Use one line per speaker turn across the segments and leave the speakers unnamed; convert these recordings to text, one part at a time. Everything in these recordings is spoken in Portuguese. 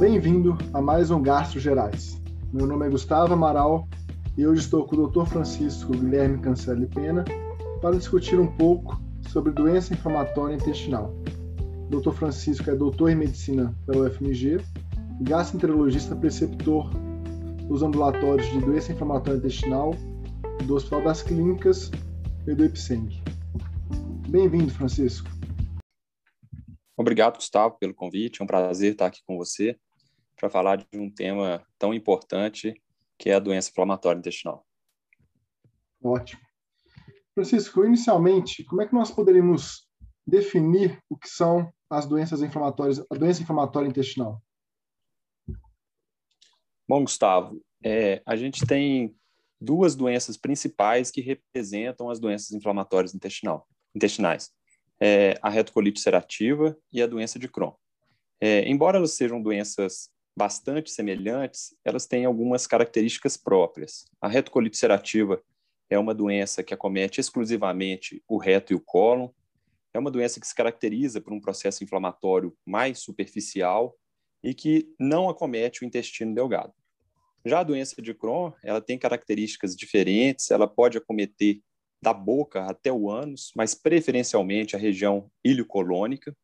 Bem-vindo a mais um Gastro Gerais. Meu nome é Gustavo Amaral e hoje estou com o Dr. Francisco Guilherme Cancelli Pena para discutir um pouco sobre doença inflamatória intestinal. O Dr. Francisco é doutor em medicina pela UFMG, gastroenterologista preceptor dos ambulatórios de doença inflamatória intestinal do Hospital das Clínicas e do IPSENG. Bem-vindo, Francisco.
Obrigado, Gustavo, pelo convite. É um prazer estar aqui com você para falar de um tema tão importante que é a doença inflamatória intestinal.
Ótimo. Francisco, inicialmente, como é que nós poderíamos definir o que são as doenças inflamatórias, a doença inflamatória intestinal?
Bom, Gustavo, é, a gente tem duas doenças principais que representam as doenças inflamatórias intestinal, intestinais é, a retocolite ulcerativa e a doença de Crohn. É, embora elas sejam doenças bastante semelhantes, elas têm algumas características próprias. A retocolite ulcerativa é uma doença que acomete exclusivamente o reto e o cólon. É uma doença que se caracteriza por um processo inflamatório mais superficial e que não acomete o intestino delgado. Já a doença de Crohn, ela tem características diferentes, ela pode acometer da boca até o ânus, mas preferencialmente a região iliocolônica.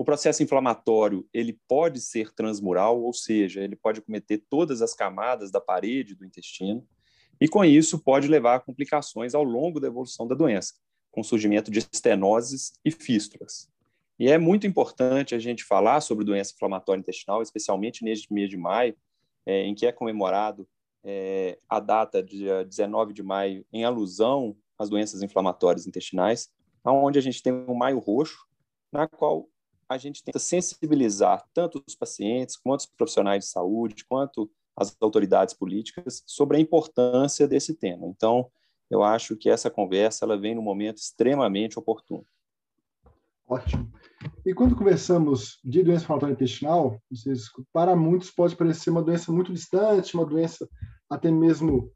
O processo inflamatório ele pode ser transmural, ou seja, ele pode cometer todas as camadas da parede do intestino, e com isso pode levar a complicações ao longo da evolução da doença, com surgimento de estenoses e fístulas. E é muito importante a gente falar sobre doença inflamatória intestinal, especialmente neste mês de maio, é, em que é comemorado é, a data dia 19 de maio em alusão as doenças inflamatórias intestinais, onde a gente tem um maio roxo, na qual a gente tenta sensibilizar tanto os pacientes, quanto os profissionais de saúde, quanto as autoridades políticas sobre a importância desse tema. Então, eu acho que essa conversa ela vem no momento extremamente oportuno.
Ótimo. E quando conversamos de doença inflamatória intestinal, para muitos pode parecer uma doença muito distante, uma doença até mesmo,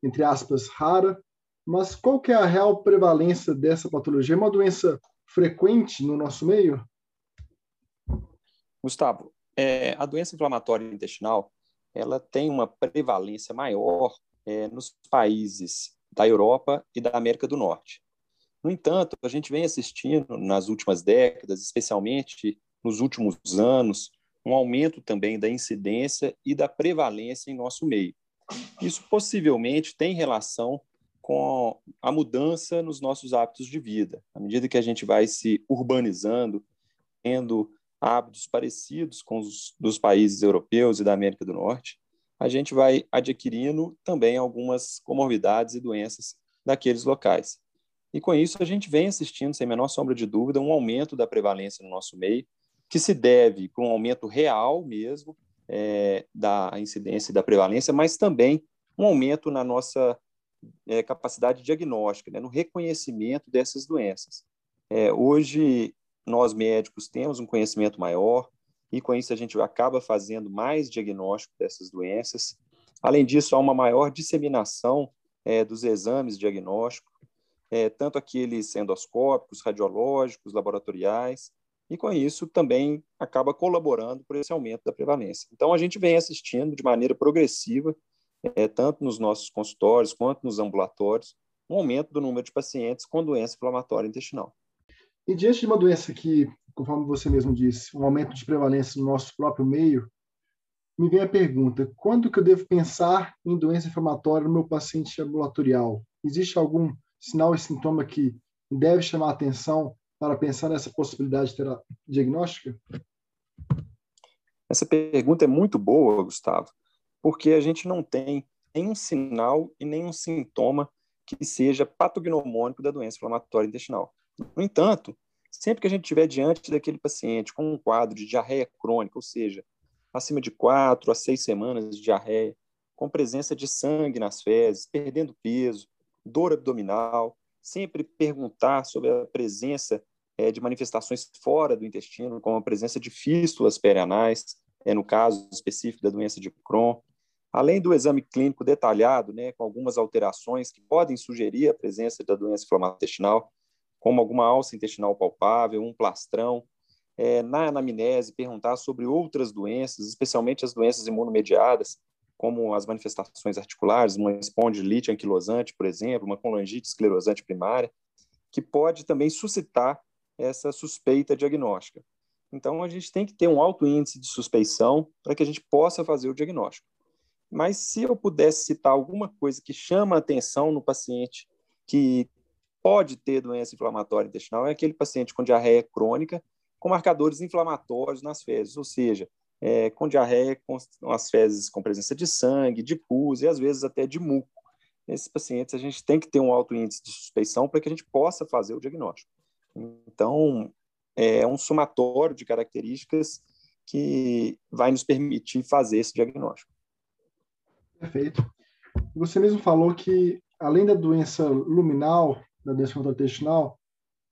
entre aspas, rara, mas qual que é a real prevalência dessa patologia? É uma doença frequente no nosso meio?
Gustavo, é, a doença inflamatória intestinal ela tem uma prevalência maior é, nos países da Europa e da América do Norte. No entanto, a gente vem assistindo nas últimas décadas, especialmente nos últimos anos, um aumento também da incidência e da prevalência em nosso meio. Isso possivelmente tem relação com a mudança nos nossos hábitos de vida. À medida que a gente vai se urbanizando, tendo hábitos parecidos com os dos países europeus e da América do Norte, a gente vai adquirindo também algumas comorbidades e doenças daqueles locais. E com isso a gente vem assistindo, sem menor sombra de dúvida, um aumento da prevalência no nosso meio, que se deve com um aumento real mesmo é, da incidência e da prevalência, mas também um aumento na nossa é, capacidade diagnóstica, né, no reconhecimento dessas doenças. É, hoje, nós médicos temos um conhecimento maior e com isso a gente acaba fazendo mais diagnóstico dessas doenças. Além disso, há uma maior disseminação é, dos exames diagnósticos, é, tanto aqueles endoscópicos, radiológicos, laboratoriais, e com isso também acaba colaborando para esse aumento da prevalência. Então, a gente vem assistindo de maneira progressiva é, tanto nos nossos consultórios quanto nos ambulatórios, um aumento do número de pacientes com doença inflamatória intestinal.
E diante de uma doença que, conforme você mesmo disse, um aumento de prevalência no nosso próprio meio, me vem a pergunta: quando que eu devo pensar em doença inflamatória no meu paciente ambulatorial? Existe algum sinal e sintoma que deve chamar a atenção para pensar nessa possibilidade diagnóstica?
Essa pergunta é muito boa, Gustavo, porque a gente não tem nenhum sinal e nenhum sintoma que seja patognomônico da doença inflamatória intestinal. No entanto, sempre que a gente estiver diante daquele paciente com um quadro de diarreia crônica, ou seja, acima de quatro a seis semanas de diarreia, com presença de sangue nas fezes, perdendo peso, dor abdominal, sempre perguntar sobre a presença é, de manifestações fora do intestino, como a presença de fístulas perianais, é, no caso específico da doença de Crohn, Além do exame clínico detalhado, né, com algumas alterações que podem sugerir a presença da doença inflamatória intestinal, como alguma alça intestinal palpável, um plastrão, é, na anamnese, perguntar sobre outras doenças, especialmente as doenças imunomediadas, como as manifestações articulares, uma espondilite anquilosante, por exemplo, uma colangite esclerosante primária, que pode também suscitar essa suspeita diagnóstica. Então, a gente tem que ter um alto índice de suspeição para que a gente possa fazer o diagnóstico. Mas se eu pudesse citar alguma coisa que chama a atenção no paciente que pode ter doença inflamatória intestinal, é aquele paciente com diarreia crônica com marcadores inflamatórios nas fezes, ou seja, é, com diarreia, com as fezes com presença de sangue, de pus e às vezes até de muco. Nesses pacientes, a gente tem que ter um alto índice de suspeição para que a gente possa fazer o diagnóstico. Então, é um somatório de características que vai nos permitir fazer esse diagnóstico.
Perfeito. Você mesmo falou que, além da doença luminal, da doença intestinal,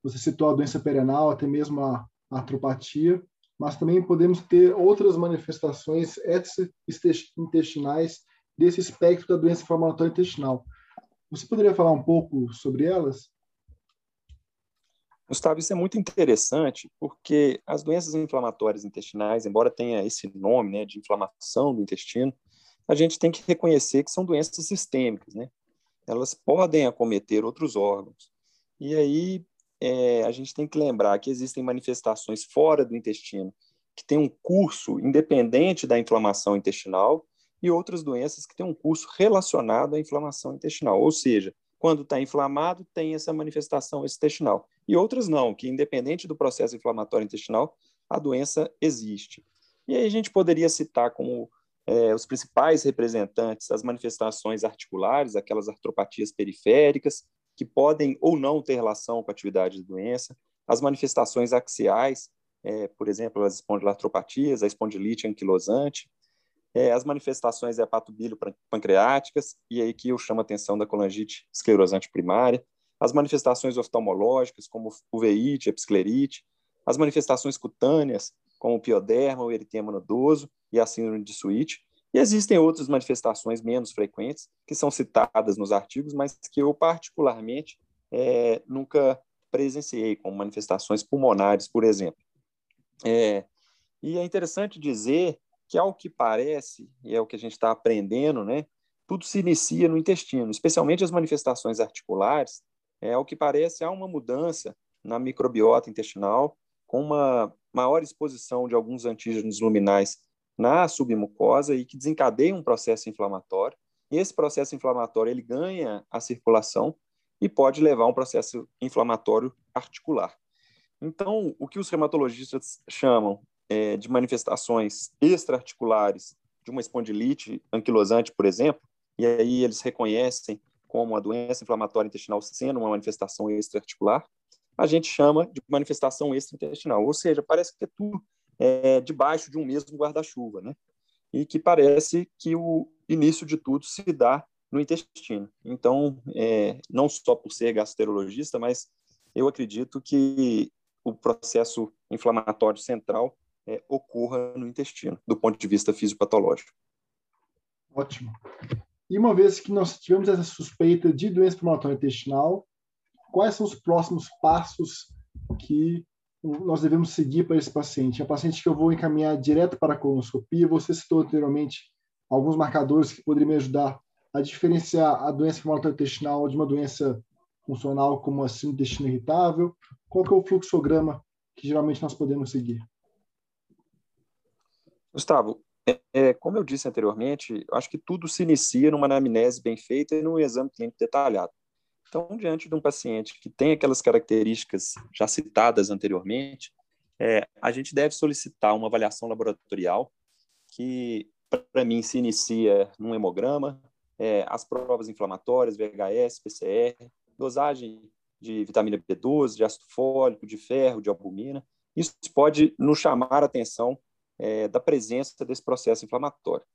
você citou a doença perenal, até mesmo a artropatia, mas também podemos ter outras manifestações intestinais desse espectro da doença inflamatória intestinal. Você poderia falar um pouco sobre elas?
Gustavo, isso é muito interessante porque as doenças inflamatórias intestinais, embora tenha esse nome né, de inflamação do intestino, a gente tem que reconhecer que são doenças sistêmicas, né? Elas podem acometer outros órgãos. E aí é, a gente tem que lembrar que existem manifestações fora do intestino que têm um curso independente da inflamação intestinal e outras doenças que têm um curso relacionado à inflamação intestinal. Ou seja, quando está inflamado, tem essa manifestação intestinal. E outras não, que independente do processo inflamatório intestinal, a doença existe. E aí a gente poderia citar como é, os principais representantes as manifestações articulares, aquelas artropatias periféricas, que podem ou não ter relação com a atividade da doença, as manifestações axiais, é, por exemplo, as espondilartropatias, a espondilite anquilosante, é, as manifestações hepatobilio-pancreáticas, e aí que eu chamo a atenção da colangite esclerosante primária, as manifestações oftalmológicas, como uveíte, episclerite, as manifestações cutâneas, como o pioderma, o eritema nodoso e a síndrome de Sweet, e existem outras manifestações menos frequentes, que são citadas nos artigos, mas que eu, particularmente, é, nunca presenciei, como manifestações pulmonares, por exemplo. É, e é interessante dizer que, ao que parece, e é o que a gente está aprendendo, né, tudo se inicia no intestino, especialmente as manifestações articulares. É, ao que parece, há uma mudança na microbiota intestinal, com uma maior exposição de alguns antígenos luminais na submucosa e que desencadeia um processo inflamatório. E esse processo inflamatório ele ganha a circulação e pode levar a um processo inflamatório articular. Então, o que os reumatologistas chamam é, de manifestações extraarticulares de uma espondilite anquilosante, por exemplo, e aí eles reconhecem como a doença inflamatória intestinal sendo uma manifestação extraarticular, a gente chama de manifestação extraintestinal, ou seja, parece que é tudo é, debaixo de um mesmo guarda-chuva, né? E que parece que o início de tudo se dá no intestino. Então, é, não só por ser gastroenterologista, mas eu acredito que o processo inflamatório central é, ocorra no intestino, do ponto de vista fisiopatológico.
Ótimo. E uma vez que nós tivemos essa suspeita de doença inflamatória intestinal, quais são os próximos passos que nós devemos seguir para esse paciente? É um paciente que eu vou encaminhar direto para a colonoscopia. Você citou anteriormente alguns marcadores que poderiam me ajudar a diferenciar a doença intestinal de uma doença funcional como a síndrome do intestino irritável. Qual que é o fluxograma que geralmente nós podemos seguir?
Gustavo, é, é, como eu disse anteriormente, acho que tudo se inicia numa anamnese bem feita e num exame clínico detalhado. Então, diante de um paciente que tem aquelas características já citadas anteriormente, é, a gente deve solicitar uma avaliação laboratorial que, para mim, se inicia num hemograma, é, as provas inflamatórias, VHS, PCR, dosagem de vitamina B12, de ácido fólico, de ferro, de albumina. Isso pode nos chamar a atenção é, da presença desse processo inflamatório.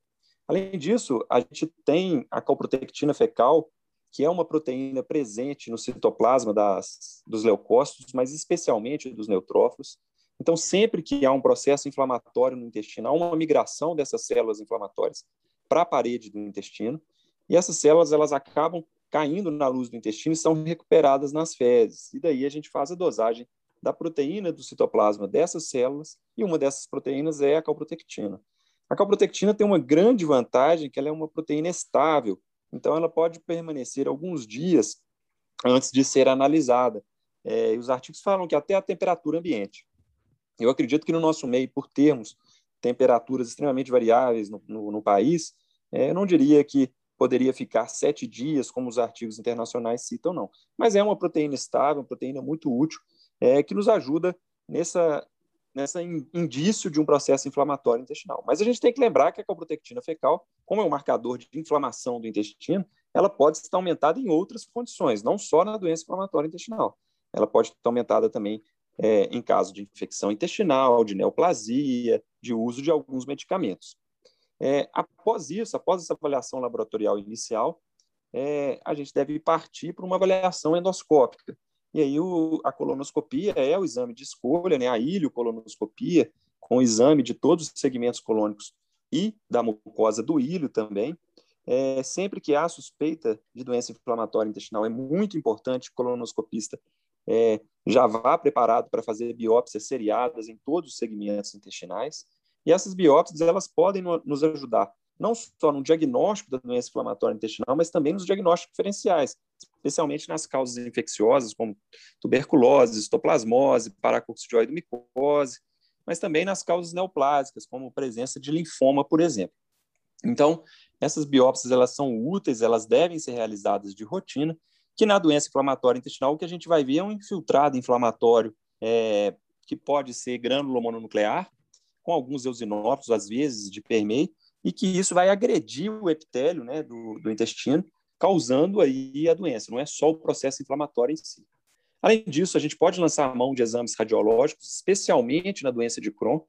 Além disso, a gente tem a calprotectina fecal, que é uma proteína presente no citoplasma das, dos leucócitos, mas especialmente dos neutrófilos. Então, sempre que há um processo inflamatório no intestino, há uma migração dessas células inflamatórias para a parede do intestino, e essas células elas acabam caindo na luz do intestino e são recuperadas nas fezes. E daí a gente faz a dosagem da proteína do citoplasma dessas células, e uma dessas proteínas é a calprotectina. A calprotectina tem uma grande vantagem, que ela é uma proteína estável, então ela pode permanecer alguns dias antes de ser analisada. É, e os artigos falam que até a temperatura ambiente. Eu acredito que no nosso meio, por termos temperaturas extremamente variáveis no, no, no país, é, eu não diria que poderia ficar sete dias, como os artigos internacionais citam, não. Mas é uma proteína estável, uma proteína muito útil, é, que nos ajuda nessa, nessa indício de um processo inflamatório intestinal. Mas a gente tem que lembrar que a calprotectina fecal, como é um marcador de inflamação do intestino, ela pode estar aumentada em outras condições, não só na doença inflamatória intestinal. Ela pode estar aumentada também é, em caso de infecção intestinal, de neoplasia, de uso de alguns medicamentos. É, após isso, após essa avaliação laboratorial inicial, é, a gente deve partir para uma avaliação endoscópica. E aí o, a colonoscopia é o exame de escolha, né, a ilho-colonoscopia, com o exame de todos os segmentos colônicos e da mucosa do ilho também. É, sempre que há suspeita de doença inflamatória intestinal, é muito importante que o colonoscopista é, já vá preparado para fazer biópsias seriadas em todos os segmentos intestinais. E essas biópsias elas podem nos ajudar não só no diagnóstico da doença inflamatória intestinal, mas também nos diagnósticos diferenciais, especialmente nas causas infecciosas, como tuberculose, histoplasmose, paracoccidioidomicose, mas também nas causas neoplásicas, como presença de linfoma, por exemplo. Então, essas biópsias elas são úteis, elas devem ser realizadas de rotina, que na doença inflamatória intestinal o que a gente vai ver é um infiltrado inflamatório é, que pode ser grânulo mononuclear, com alguns eosinófilos, às vezes, de permeio, e que isso vai agredir o epitélio né, do, do intestino, causando aí a doença, não é só o processo inflamatório em si. Além disso, a gente pode lançar mão de exames radiológicos, especialmente na doença de Crohn,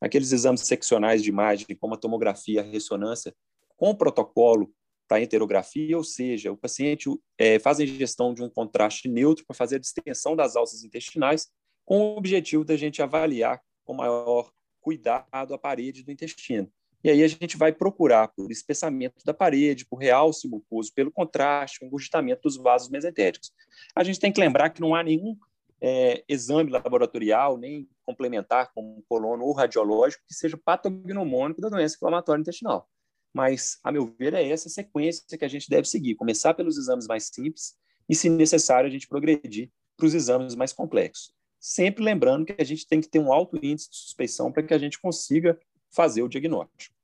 aqueles exames seccionais de imagem, como a tomografia, a ressonância, com protocolo para enterografia, ou seja, o paciente é, faz a ingestão de um contraste neutro para fazer a distensão das alças intestinais, com o objetivo da gente avaliar com maior cuidado a parede do intestino. E aí a gente vai procurar por espessamento da parede, por realce mucoso, pelo contraste, o engurgitamento dos vasos mesentéricos. A gente tem que lembrar que não há nenhum é, exame laboratorial, nem complementar, como colono ou radiológico, que seja patognomônico da doença inflamatória intestinal. Mas, a meu ver, é essa sequência que a gente deve seguir. Começar pelos exames mais simples e, se necessário, a gente progredir para os exames mais complexos sempre lembrando que a gente tem que ter um alto índice de suspeição para que a gente consiga fazer o diagnóstico.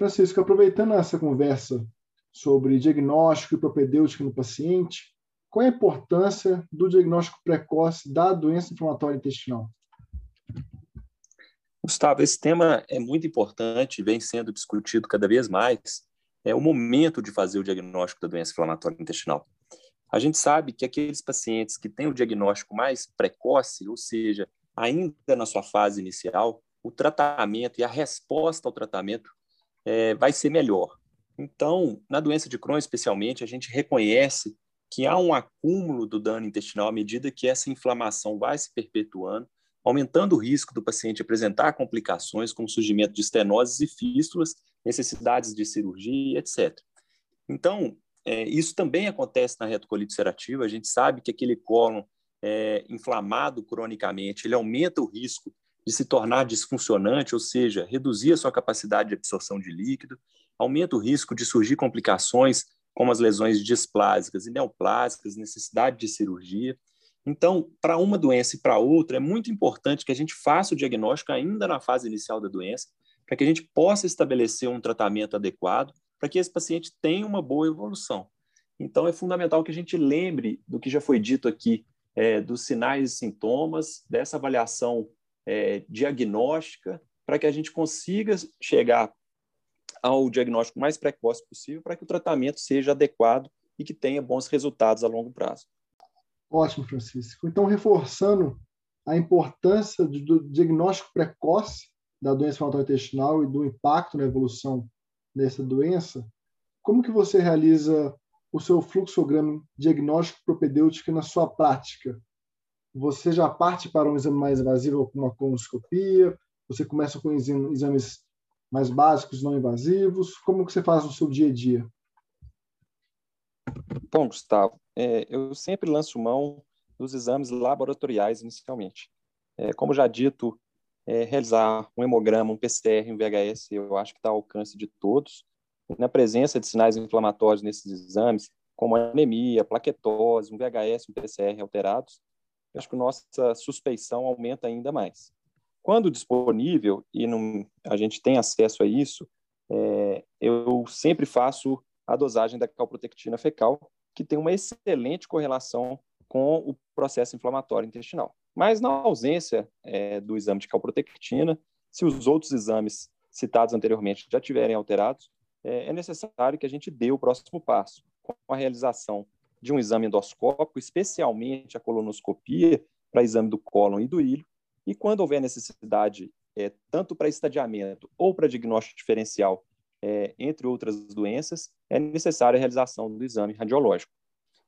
Francisco, aproveitando essa conversa sobre diagnóstico e propedêutica no paciente, qual é a importância do diagnóstico precoce da doença inflamatória intestinal?
Gustavo, esse tema é muito importante vem sendo discutido cada vez mais. É o momento de fazer o diagnóstico da doença inflamatória intestinal. A gente sabe que aqueles pacientes que têm o diagnóstico mais precoce, ou seja, ainda na sua fase inicial, o tratamento e a resposta ao tratamento é, vai ser melhor. Então, na doença de Crohn, especialmente, a gente reconhece que há um acúmulo do dano intestinal à medida que essa inflamação vai se perpetuando, aumentando o risco do paciente apresentar complicações como surgimento de estenoses e fístulas, necessidades de cirurgia, etc. Então, é, isso também acontece na retocolite ulcerativa. A gente sabe que aquele cólon é, inflamado cronicamente, ele aumenta o risco de se tornar disfuncionante, ou seja, reduzir a sua capacidade de absorção de líquido, aumenta o risco de surgir complicações como as lesões displásicas e neoplásicas, necessidade de cirurgia. Então, para uma doença e para outra, é muito importante que a gente faça o diagnóstico ainda na fase inicial da doença, para que a gente possa estabelecer um tratamento adequado para que esse paciente tenha uma boa evolução. Então, é fundamental que a gente lembre do que já foi dito aqui, é, dos sinais e sintomas, dessa avaliação é, diagnóstica, para que a gente consiga chegar ao diagnóstico mais precoce possível, para que o tratamento seja adequado e que tenha bons resultados a longo prazo.
Ótimo, Francisco. Então, reforçando a importância do diagnóstico precoce da doença inflamatória intestinal e do impacto na evolução dessa doença, como que você realiza o seu fluxograma diagnóstico propedêutico na sua prática? Você já parte para um exame mais invasivo, como uma colonoscopia? Você começa com exames mais básicos, não invasivos? Como que você faz no seu dia a dia?
Bom, Gustavo, é, eu sempre lanço mão dos exames laboratoriais inicialmente. É, como já dito, é, realizar um hemograma, um PCR, um VHS, eu acho que está ao alcance de todos. Na presença de sinais inflamatórios nesses exames, como anemia, plaquetose, um VHS, um PCR alterados, acho que nossa suspeição aumenta ainda mais. Quando disponível, e não, a gente tem acesso a isso, é, eu sempre faço a dosagem da calprotectina fecal, que tem uma excelente correlação com o processo inflamatório intestinal. Mas na ausência é, do exame de calprotectina, se os outros exames citados anteriormente já tiverem alterados, é, é necessário que a gente dê o próximo passo, com a realização de um exame endoscópico, especialmente a colonoscopia, para exame do cólon e do ilho, e quando houver necessidade, é, tanto para estadiamento ou para diagnóstico diferencial, é, entre outras doenças, é necessária a realização do exame radiológico.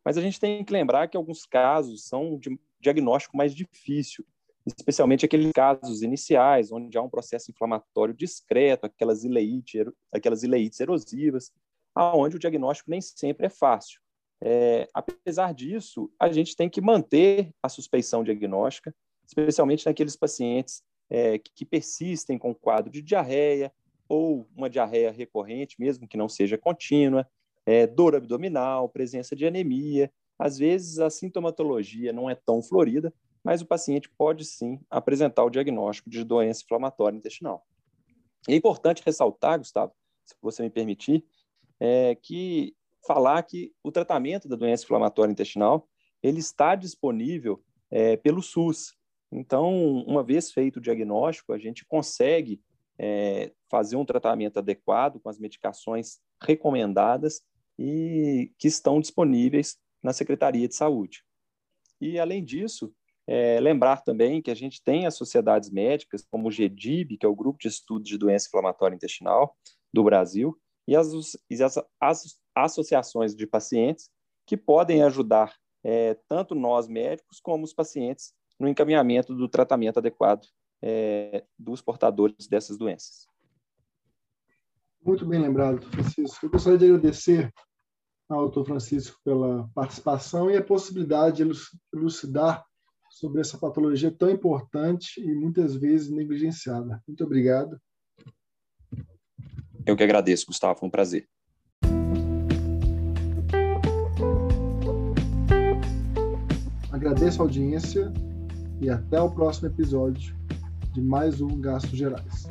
Mas a gente tem que lembrar que alguns casos são de diagnóstico mais difícil, especialmente aqueles casos iniciais, onde há um processo inflamatório discreto, aquelas ileites, aquelas ileites erosivas, aonde o diagnóstico nem sempre é fácil. É, apesar disso, a gente tem que manter a suspeição diagnóstica, especialmente naqueles pacientes é, que persistem com quadro de diarreia ou uma diarreia recorrente, mesmo que não seja contínua, é, dor abdominal, presença de anemia. Às vezes a sintomatologia não é tão florida, mas o paciente pode sim apresentar o diagnóstico de doença inflamatória intestinal. é importante ressaltar, Gustavo, se você me permitir, é, que falar que o tratamento da doença inflamatória intestinal ele está disponível é, pelo SUS. Então, uma vez feito o diagnóstico, a gente consegue é, fazer um tratamento adequado com as medicações recomendadas e que estão disponíveis na Secretaria de Saúde. E, além disso, é, lembrar também que a gente tem as sociedades médicas, como o GEDIB, que é o Grupo de Estudos de Doença Inflamatória Intestinal do Brasil, e as, e as, as associações de pacientes que podem ajudar é, tanto nós médicos como os pacientes no encaminhamento do tratamento adequado é, dos portadores dessas doenças.
Muito bem lembrado, Francisco. Eu gostaria de agradecer ao doutor Francisco pela participação e a possibilidade de elucidar sobre essa patologia tão importante e muitas vezes negligenciada. Muito obrigado.
Eu que agradeço, Gustavo. Foi um prazer.
Agradeço a audiência e até o próximo episódio de mais um Gastos Gerais.